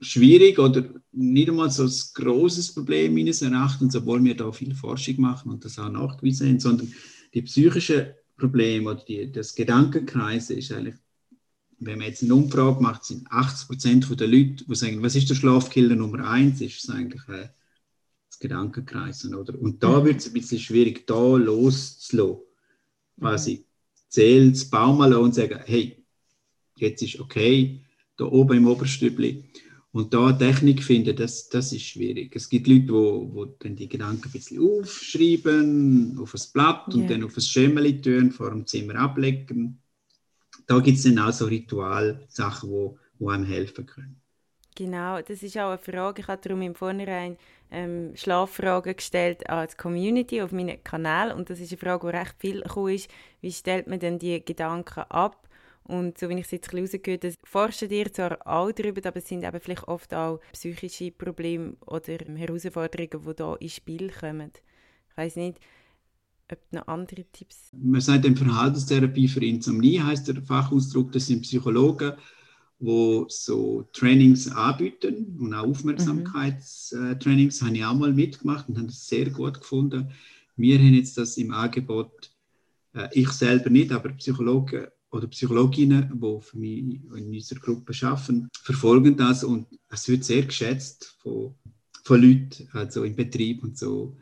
schwierig oder nicht einmal so ein großes Problem meines Erachtens, obwohl wir da viel Forschung machen und das auch nachgewiesen haben, sondern die psychischen Probleme oder die, das Gedankenkreise ist eigentlich, wenn man jetzt eine Umfrage macht, sind 80 Prozent der Leute, die sagen, was ist der Schlafkiller Nummer eins, ist es eigentlich äh, das Gedankenkreisen, oder? Und da mhm. wird es ein bisschen schwierig, da loszulassen. Quasi zählen, das Baum und sagen, hey, jetzt ist okay, da oben im Oberstübli und da Technik finden, das, das ist schwierig. Es gibt Leute, wo, wo dann die Gedanken ein bisschen aufschreiben, auf ein Blatt und yeah. dann auf ein Schemmeli tun, vor dem Zimmer ablegen. Da gibt es dann auch so Ritualsachen, wo, wo einem helfen können. Genau, das ist auch eine Frage. Ich habe darum im Vornherein ähm, Schlaffragen gestellt an die Community auf meinem Kanal und das ist eine Frage, die recht viel gekommen ist. Wie stellt man denn die Gedanken ab? Und so wie ich es jetzt rausgehört habe, forschen ihr zwar auch darüber, aber es sind eben vielleicht oft auch psychische Probleme oder Herausforderungen, die hier ins Spiel kommen. Ich weiß nicht, ob noch andere Tipps? Man sagt in Verhaltenstherapie für Insomnie, heißt der Fachausdruck, das sind Psychologen, die so Trainings anbieten und auch Aufmerksamkeitstrainings mhm. habe ich auch mal mitgemacht und habe das sehr gut gefunden. Wir haben jetzt das im Angebot, äh, ich selber nicht, aber Psychologen oder Psychologinnen, die für mich in unserer Gruppe arbeiten, verfolgen das und es wird sehr geschätzt von, von Leuten, also im Betrieb und so.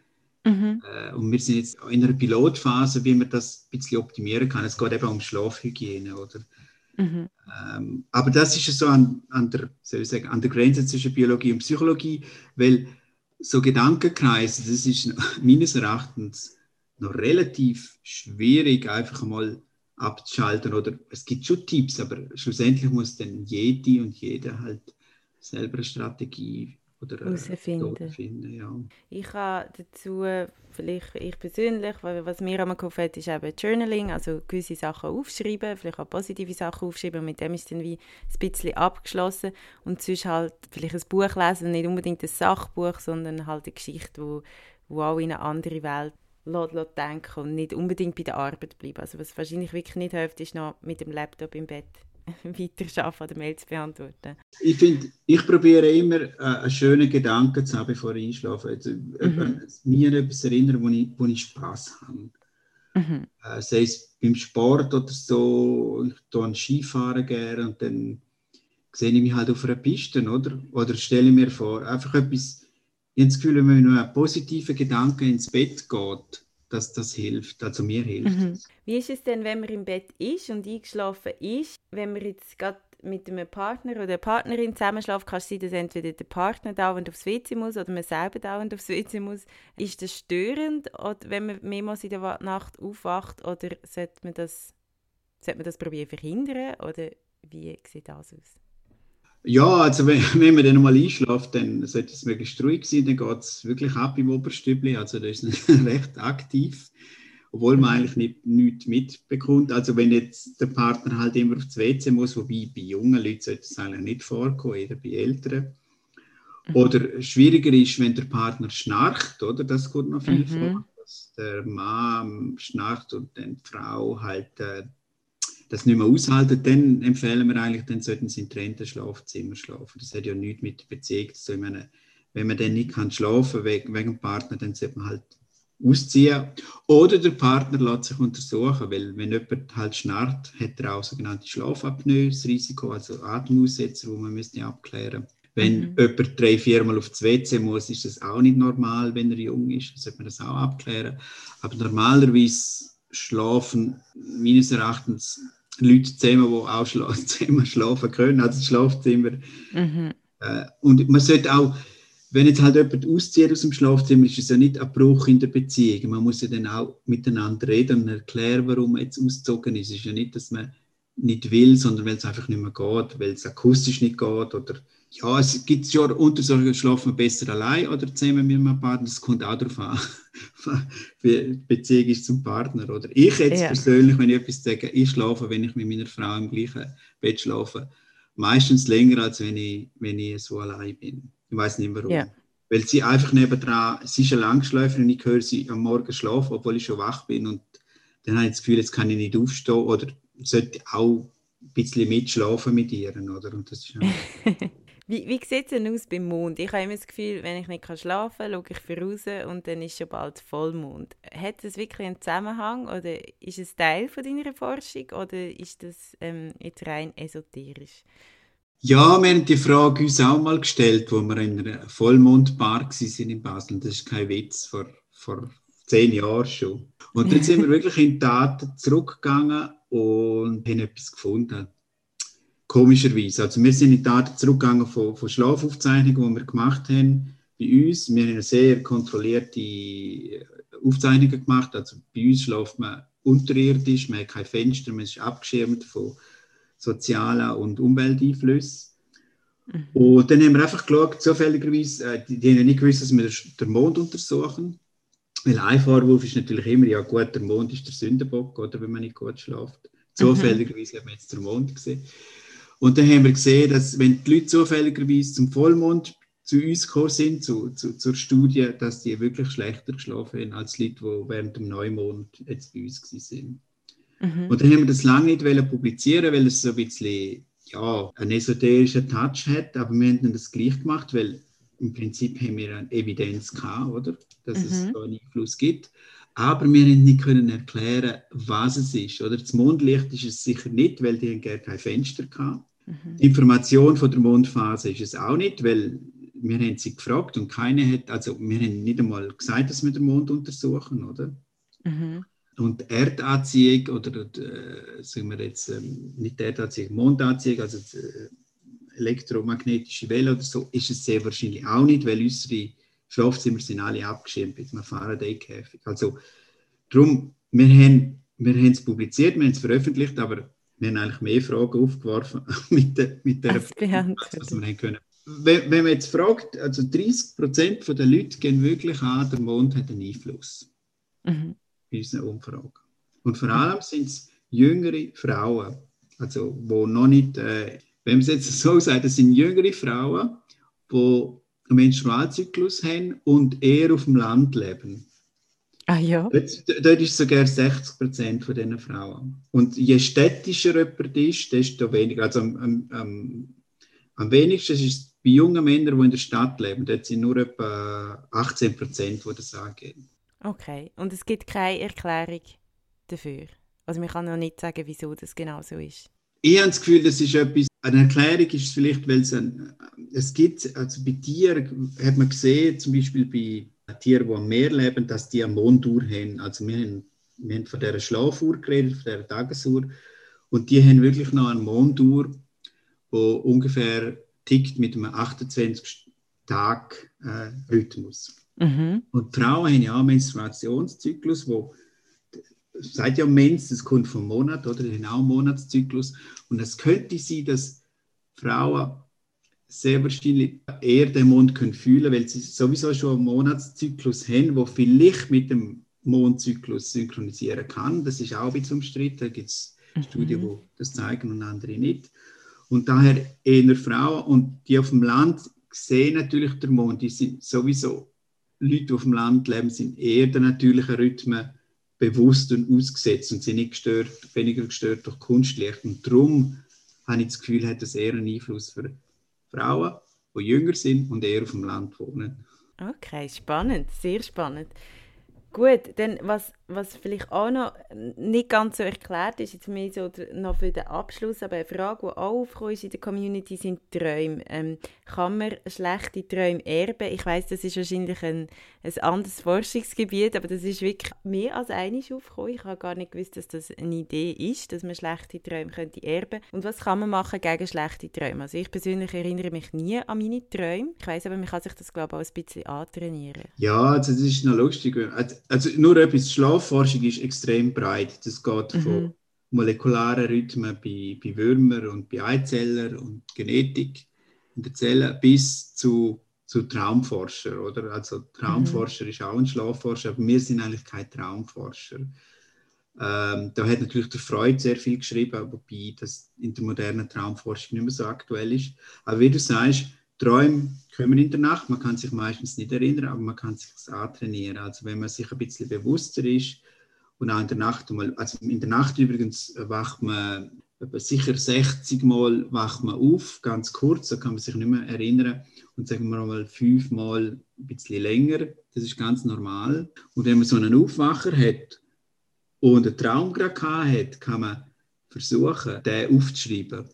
Mhm. Äh, und wir sind jetzt in einer Pilotphase, wie man das ein bisschen optimieren kann. Es geht eben um Schlafhygiene, oder? Mhm. Ähm, aber das ist so an, an, der, soll ich sagen, an der Grenze zwischen Biologie und Psychologie, weil so Gedankenkreise, das ist meines Erachtens noch relativ schwierig, einfach mal abzuschalten. Oder es gibt schon Tipps, aber schlussendlich muss dann jede und jeder halt selber eine Strategie oder herausfinden. Finden, ja. Ich habe dazu, vielleicht ich persönlich, was mir immer geholfen hat, ist eben Journaling, also gewisse Sachen aufschreiben, vielleicht auch positive Sachen aufschreiben und mit dem ist dann wie ein bisschen abgeschlossen und sonst halt vielleicht ein Buch lesen, nicht unbedingt ein Sachbuch, sondern halt eine Geschichte, wo, wo auch in eine andere Welt denken und nicht unbedingt bei der Arbeit bleiben. Also was wahrscheinlich wirklich nicht hilft, ist noch mit dem Laptop im Bett weiter arbeiten oder Mails beantworten. Ich finde, ich probiere immer äh, einen schönen Gedanken zu haben, bevor ich einschlafe. Also, äh, mhm. Mir etwas erinnern, wo ich, wo ich Spaß habe. Mhm. Äh, sei es beim Sport oder so, ich tue Skifahren gerne und dann sehe ich mich halt auf einer Piste, oder? Oder stelle mir vor, einfach etwas das Gefühl, wenn man nur einen positiven Gedanken ins Bett geht, dass das hilft, also mir hilft mhm. Wie ist es denn, wenn man im Bett ist und eingeschlafen ist, wenn man jetzt gerade mit einem Partner oder einer Partnerin zusammenschläft, kann es sein, dass entweder der Partner dauernd aufs WC muss oder man selber dauernd aufs WC muss. Ist das störend, oder wenn man mehrmals in der Nacht aufwacht, oder sollte man das, sollte man das probieren verhindern, oder wie sieht das aus? Ja, also wenn, wenn man dann mal einschläft, dann sollte es möglichst ruhig sein, dann geht es wirklich ab im Oberstübli, also da ist es recht aktiv, obwohl man eigentlich nicht, nichts mitbekommt. Also wenn jetzt der Partner halt immer aufs WC muss, wobei bei jungen Leuten sollte es eigentlich nicht vorkommen, eher bei Älteren. Mhm. Oder schwieriger ist, wenn der Partner schnarcht, oder? Das kommt noch viel mhm. vor, dass der Mann schnarcht und dann die Frau halt äh, das nicht mehr aushalten, dann empfehlen wir eigentlich, dann sollten sie in trennten Schlafzimmer schlafen. Das hat ja nichts mit Beziehung zu tun. Wenn man dann nicht kann schlafen wegen, wegen dem Partner, dann sollte man halt ausziehen. Oder der Partner lässt sich untersuchen, weil wenn jemand halt schnarrt, hat er auch sogenannte Schlafapnoe, das Risiko, also Atemaussetzer, wo man müsste abklären wenn mhm. jemand drei, viermal auf das WC muss, ist das auch nicht normal, wenn er jung ist. Dann sollte man das auch abklären. Aber normalerweise schlafen meines Erachtens Leute zusammen, die auch schla zusammen schlafen können, also das Schlafzimmer. Mhm. Äh, und man sollte auch, wenn jetzt halt jemand auszieht aus dem Schlafzimmer, ist es ja nicht ein Bruch in der Beziehung. Man muss ja dann auch miteinander reden und erklären, warum man jetzt ausgezogen ist. Es ist ja nicht, dass man nicht will, sondern weil es einfach nicht mehr geht, weil es akustisch nicht geht oder ja, es gibt ja Untersuchungen, schlafen wir besser allein oder zusammen mit einem Partner. Das kommt auch darauf an, wie die Beziehung ist zum Partner. Oder ich jetzt ja. persönlich, wenn ich etwas sage, ich schlafe, wenn ich mit meiner Frau im gleichen Bett schlafe, meistens länger, als wenn ich, wenn ich so allein bin. Ich weiß nicht warum. Ja. Weil sie einfach nebendran, sie ist eine Langschläferin, ich höre sie am Morgen schlafen, obwohl ich schon wach bin. Und dann habe ich das Gefühl, jetzt kann ich nicht aufstehen oder sollte auch ein bisschen mitschlafen mit ihr. Oder? Und das ist Wie, wie sieht es denn aus beim Mond? Ich habe immer das Gefühl, wenn ich nicht schlafen kann, schaue ich voraus und dann ist schon bald Vollmond. Hat das wirklich einen Zusammenhang oder ist es Teil von deiner Forschung oder ist das ähm, jetzt rein esoterisch? Ja, wir haben die Frage uns auch mal gestellt, wo wir in einer Vollmondbar waren in Basel. Das ist kein Witz, vor, vor zehn Jahren schon. Und dann sind wir wirklich in die Daten zurückgegangen und haben etwas gefunden komischerweise. Also wir sind in die Daten zurückgegangen von, von Schlafaufzeichnungen, die wir gemacht haben bei uns. Wir haben sehr kontrollierte äh, Aufzeichnungen gemacht. Also bei uns schläft man unterirdisch, man hat kein Fenster, man ist abgeschirmt von sozialen und Umwelteinflüssen. Mhm. Und dann haben wir einfach geschaut, zufälligerweise, äh, die, die haben nicht gewusst, dass wir den Mond untersuchen. Weil ein Vorwurf ist natürlich immer, ja gut, der Mond ist der Sündenbock, oder wenn man nicht gut schläft. Zufälligerweise haben wir jetzt den Mond gesehen. Und dann haben wir gesehen, dass wenn die Leute zufälligerweise zum Vollmond zu uns gekommen sind, zu, zu, zur Studie, dass die wirklich schlechter geschlafen haben als die Leute, die während dem Neumond jetzt bei uns waren. Mhm. Und dann haben wir das lange nicht publizieren weil es so ein bisschen ja, einen esoterischen Touch hat, aber wir haben das gleich gemacht, weil im Prinzip haben wir eine Evidenz gehabt, oder? dass mhm. es da einen Einfluss gibt. Aber wir können nicht können erklären, was es ist. Oder? Das Mondlicht ist es sicher nicht, weil die haben gar kein Fenster hatten. Mhm. Die Information von der Mondphase ist es auch nicht, weil wir haben sie gefragt und keine hat, also wir haben nicht einmal gesagt, dass wir den Mond untersuchen, oder? Mhm. Und Erdanziehung oder äh, sagen wir jetzt ähm, nicht Erdanziehung, Mondanziehung, also äh, elektromagnetische Welle oder so, ist es sehr wahrscheinlich auch nicht, weil unsere Schlafzimmer sind alle abgeschirmt mit einem Faraday-Käfig. Also darum, wir haben, wir haben es publiziert, wir haben es veröffentlicht, aber wir haben eigentlich mehr Fragen aufgeworfen mit, der, mit der Frage, was wir haben können. Wenn, wenn man jetzt fragt, also 30 Prozent der Leute gehen wirklich an, der Mond hat einen Einfluss mhm. in unseren Umfragen. Und vor allem sind es jüngere Frauen, also wo noch nicht, äh, wenn man es jetzt so sagt, das sind jüngere Frauen, die einen Menstrualzyklus haben und eher auf dem Land leben. Ah ja. Dort, dort ist sogar 60 Prozent von diesen Frauen. Und je städtischer jemand ist, desto weniger. Also am, am, am wenigsten ist es bei jungen Männern, die in der Stadt leben. Dort sind nur etwa 18 Prozent, die das angehen. Okay. Und es gibt keine Erklärung dafür? Also man kann noch nicht sagen, wieso das genau so ist. Ich habe das Gefühl, das ist etwas, eine Erklärung ist es vielleicht, weil es, ein, es gibt, also bei Tieren hat man gesehen, zum Beispiel bei Tiere, die am Meer leben, dass die eine Monduhr haben. Also wir haben, wir haben von dieser Schlafuhr geredet, von dieser Tagesuhr. Und die haben wirklich noch eine Monduhr, die ungefähr tickt mit einem 28-Tag-Rhythmus. Äh, mhm. Und Frauen haben ja einen Menstruationszyklus, wo seit ja Mens, das kommt vom Monat, oder? Einen Monatszyklus. Und es könnte sein, dass Frauen sehr wahrscheinlich eher den Mond können fühlen weil sie sowieso schon einen Monatszyklus haben, wo vielleicht mit dem Mondzyklus synchronisieren kann. Das ist auch ein bisschen umstritten. Da gibt es mhm. Studien, die das zeigen und andere nicht. Und daher eher Frauen und die auf dem Land sehen natürlich den Mond. Die sind sowieso Leute, die auf dem Land leben, sind eher den natürlichen Rhythmen bewusst und ausgesetzt und sind nicht gestört, weniger gestört durch Kunstlicht. Und darum habe ich das Gefühl, hat das eher einen Einfluss für Frauen, die jünger sind und eher auf dem Land wohnen. Okay, spannend, sehr spannend. Gut, dann was, was vielleicht auch noch nicht ganz so erklärt ist, jetzt mehr so noch für den Abschluss, aber eine Frage, die auch ist in der Community, sind Träume. Ähm, kann man schlechte Träume erben? Ich weiß, das ist wahrscheinlich ein, ein anderes Forschungsgebiet, aber das ist wirklich mehr als einiges aufgekommen. Ich habe gar nicht gewusst, dass das eine Idee ist, dass man schlechte Träume könnte erben Und was kann man machen gegen schlechte Träume? Also ich persönlich erinnere mich nie an meine Träume. Ich weiß aber, man kann sich das, glaube ich, auch ein bisschen antrainieren. Ja, also das ist noch lustig. Also, also nur etwas, Schlafforschung ist extrem breit. Das geht mhm. von molekularen Rhythmen bei, bei Würmern und bei Eizellern und Genetik in der Zelle bis zu, zu Traumforscher, oder? Also Traumforscher mhm. ist auch ein Schlafforscher, aber wir sind eigentlich kein Traumforscher. Ähm, da hat natürlich der Freud sehr viel geschrieben, wobei das in der modernen Traumforschung nicht mehr so aktuell ist. Aber wie du sagst, Träume kommen in der Nacht, man kann sich meistens nicht erinnern, aber man kann sich antrainieren. Also wenn man sich ein bisschen bewusster ist und auch in der Nacht, also in der Nacht übrigens wacht man sicher 60 Mal wacht man auf, ganz kurz, da kann man sich nicht mehr erinnern und sagen wir mal fünf Mal ein bisschen länger, das ist ganz normal. Und wenn man so einen Aufwacher hat und einen Traum gerade hat, kann man versuchen, den aufzuschreiben.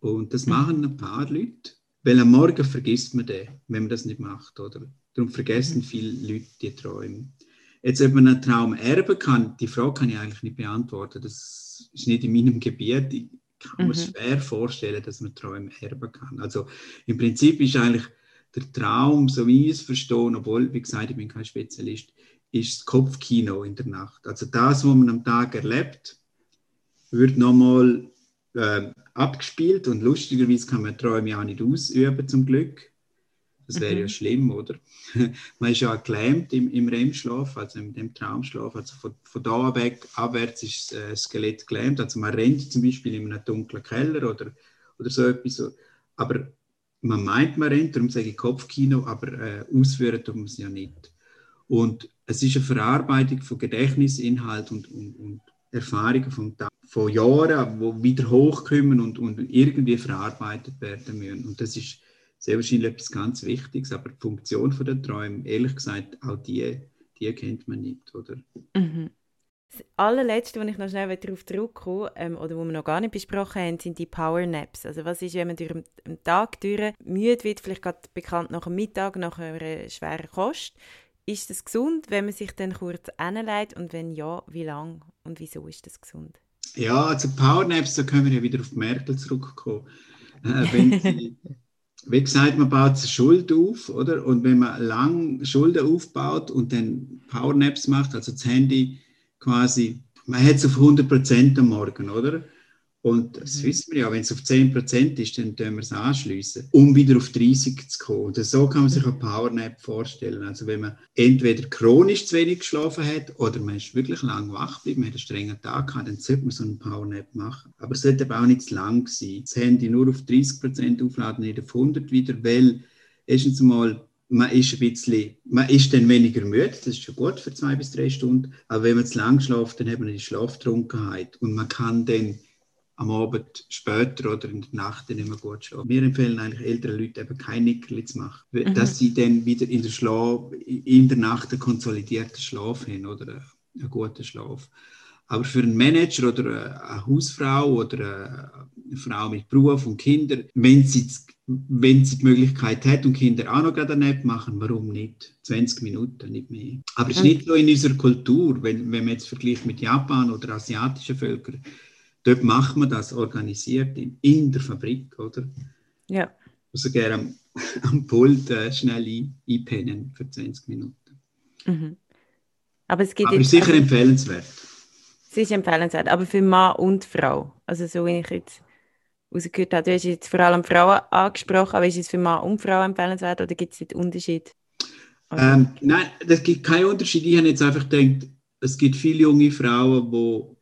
Und das machen ein paar Leute. Weil am Morgen vergisst man den, wenn man das nicht macht, oder? Darum vergessen mhm. viele Leute die Träume. Jetzt, ob man einen Traum erben kann, die Frage kann ich eigentlich nicht beantworten. Das ist nicht in meinem Gebiet. Ich kann mir mhm. schwer vorstellen, dass man Träume erben kann. Also im Prinzip ist eigentlich der Traum, so wie ich es verstehe, obwohl, wie gesagt, ich bin kein Spezialist, ist das Kopfkino in der Nacht. Also das, was man am Tag erlebt, wird nochmal äh, abgespielt und lustigerweise kann man Träume ja auch nicht ausüben, zum Glück. Das wäre mhm. ja schlimm, oder? man ist ja gelähmt im, im REM-Schlaf, also im, im Traumschlaf. Also von, von da weg abwärts ist das äh, Skelett gelähmt. Also man rennt zum Beispiel in einem dunklen Keller oder, oder so etwas. Aber man meint, man rennt, darum sage ich Kopfkino, aber äh, ausführen tut man es ja nicht. Und es ist eine Verarbeitung von Gedächtnisinhalt und, und, und Erfahrungen vom Tag von Jahren, die wieder hochkommen und, und irgendwie verarbeitet werden müssen. Und das ist sehr wahrscheinlich etwas ganz Wichtiges, aber die Funktion der Träume, ehrlich gesagt, auch die, die kennt man nicht, oder? Mhm. Das allerletzte, was ich noch schnell darauf zurückkomme, ähm, oder wo wir noch gar nicht besprochen haben, sind die Power Naps. Also was ist, wenn man durch den Tag durch müde wird, vielleicht gerade bekannt nach dem Mittag, nach einer schweren Kost, ist das gesund, wenn man sich dann kurz anlegt und wenn ja, wie lang und wieso ist das gesund? Ja, also Powernaps, da können wir ja wieder auf Merkel zurückkommen. Äh, wenn sie, wie gesagt, man baut eine Schuld auf, oder? Und wenn man lang Schulden aufbaut und dann Powernaps macht, also das Handy quasi, man hat es auf 100% am Morgen, oder? Und das mhm. wissen wir ja, wenn es auf 10% ist, dann können wir es anschließen, um wieder auf 30 zu kommen. Und so kann man sich eine Powernap vorstellen. Also wenn man entweder chronisch zu wenig geschlafen hat oder man ist wirklich lang wach geblieben, man hat einen strengen Tag gehabt, dann sollte man so einen Powernap machen. Aber es sollte aber auch nicht zu lang sein. Das Handy nur auf 30% aufladen, nicht auf 100 wieder, weil erstens mal man ist ein bisschen, man ist dann weniger müde, das ist schon gut für zwei bis drei Stunden, aber wenn man zu lang schläft, dann hat man die Schlaftrunkenheit und man kann dann am Abend später oder in der Nacht nicht mehr gut schlafen. Wir empfehlen eigentlich älteren Leuten eben kein Nickerli zu machen, mhm. dass sie dann wieder in der, Schlaf, in der Nacht einen konsolidierten Schlaf haben oder einen guten Schlaf. Aber für einen Manager oder eine Hausfrau oder eine Frau mit Beruf und Kindern, wenn sie, wenn sie die Möglichkeit hat und Kinder auch noch gerade eine machen, warum nicht? 20 Minuten, nicht mehr. Aber es ist nicht so in unserer Kultur, wenn, wenn man jetzt vergleicht mit Japan oder asiatischen Völkern, Dort macht man das organisiert in, in der Fabrik, oder? Ja. Also gerne am, am Pult äh, schnell ein, einpennen für 20 Minuten. Mhm. Aber es geht aber jetzt, sicher also, empfehlenswert. Es ist empfehlenswert, aber für Mann und Frau. Also so wie ich jetzt rausgehört habe. Du hast jetzt vor allem Frauen angesprochen, aber ist es für Mann und Frau empfehlenswert oder gibt es einen Unterschied? Ähm, nein, es gibt keinen Unterschied. Ich habe jetzt einfach gedacht, es gibt viele junge Frauen, die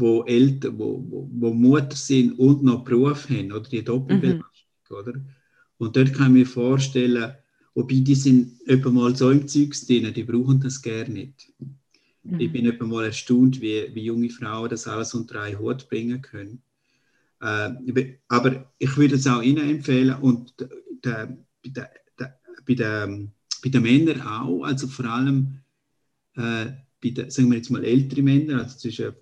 wo Eltern, wo, wo, wo Mutter sind und noch Beruf haben, oder die Doppelbelastung, mhm. oder? Und dort kann ich mir vorstellen, wobei die sind etwa mal so im Zeugs drin, die brauchen das gerne nicht. Mhm. Ich bin etwa mal erstaunt, wie, wie junge Frauen das alles unter einen Hut bringen können. Äh, aber ich würde es auch Ihnen empfehlen und der, der, der, bei, den, bei den Männern auch, also vor allem äh, bei den, sagen wir jetzt mal ältere Männer, also zwischen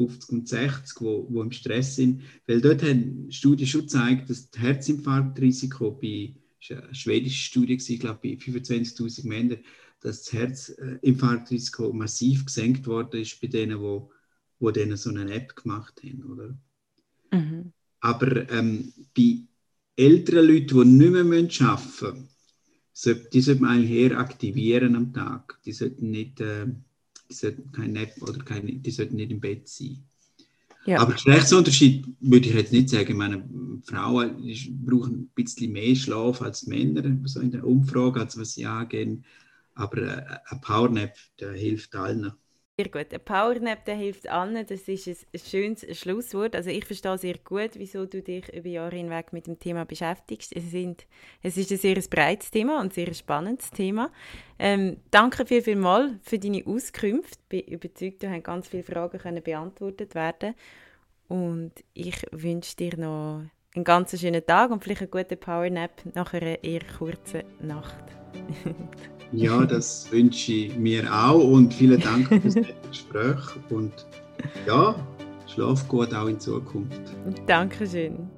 50 und 60, wo, wo im Stress sind, weil dort haben Studien schon gezeigt, dass das Herzinfarktrisiko bei eine schwedische Studie, ich glaube bei 25.000 Männern, dass das Herzinfarktrisiko massiv gesenkt worden ist bei denen, wo, wo denen so eine App gemacht haben, oder? Mhm. Aber ähm, bei älteren Leuten, die nicht mehr arbeiten müssen, die sollten man eigentlich eher aktivieren am Tag. Die sollten nicht, äh, die sollten kein Nap oder kein, die sollten nicht im Bett sein. Ja. Aber Geschlechtsunterschied würde ich jetzt nicht sagen. Ich meine, Frauen brauchen ein bisschen mehr Schlaf als Männer, so in der Umfrage, als was sie angehen. Aber äh, ein Powernap, der hilft allen. Sehr gut. Ein Powernap, der hilft allen. Das ist ein, schönes Schlusswort. Also ich verstehe sehr gut, wieso du dich über Jahre hinweg mit dem Thema beschäftigst. Es, sind, es ist ein sehr breites Thema und ein sehr spannendes Thema. Ähm, danke viel, viel mal für deine Auskünfte. Ich bin überzeugt, da haben ganz viele Fragen können beantwortet werden. Und ich wünsche dir noch einen ganz schönen Tag und vielleicht einen guten Powernap nach einer eher kurzen Nacht. Ja, das wünsche ich mir auch und vielen Dank für das Gespräch und ja, schlaf gut auch in Zukunft. Dankeschön.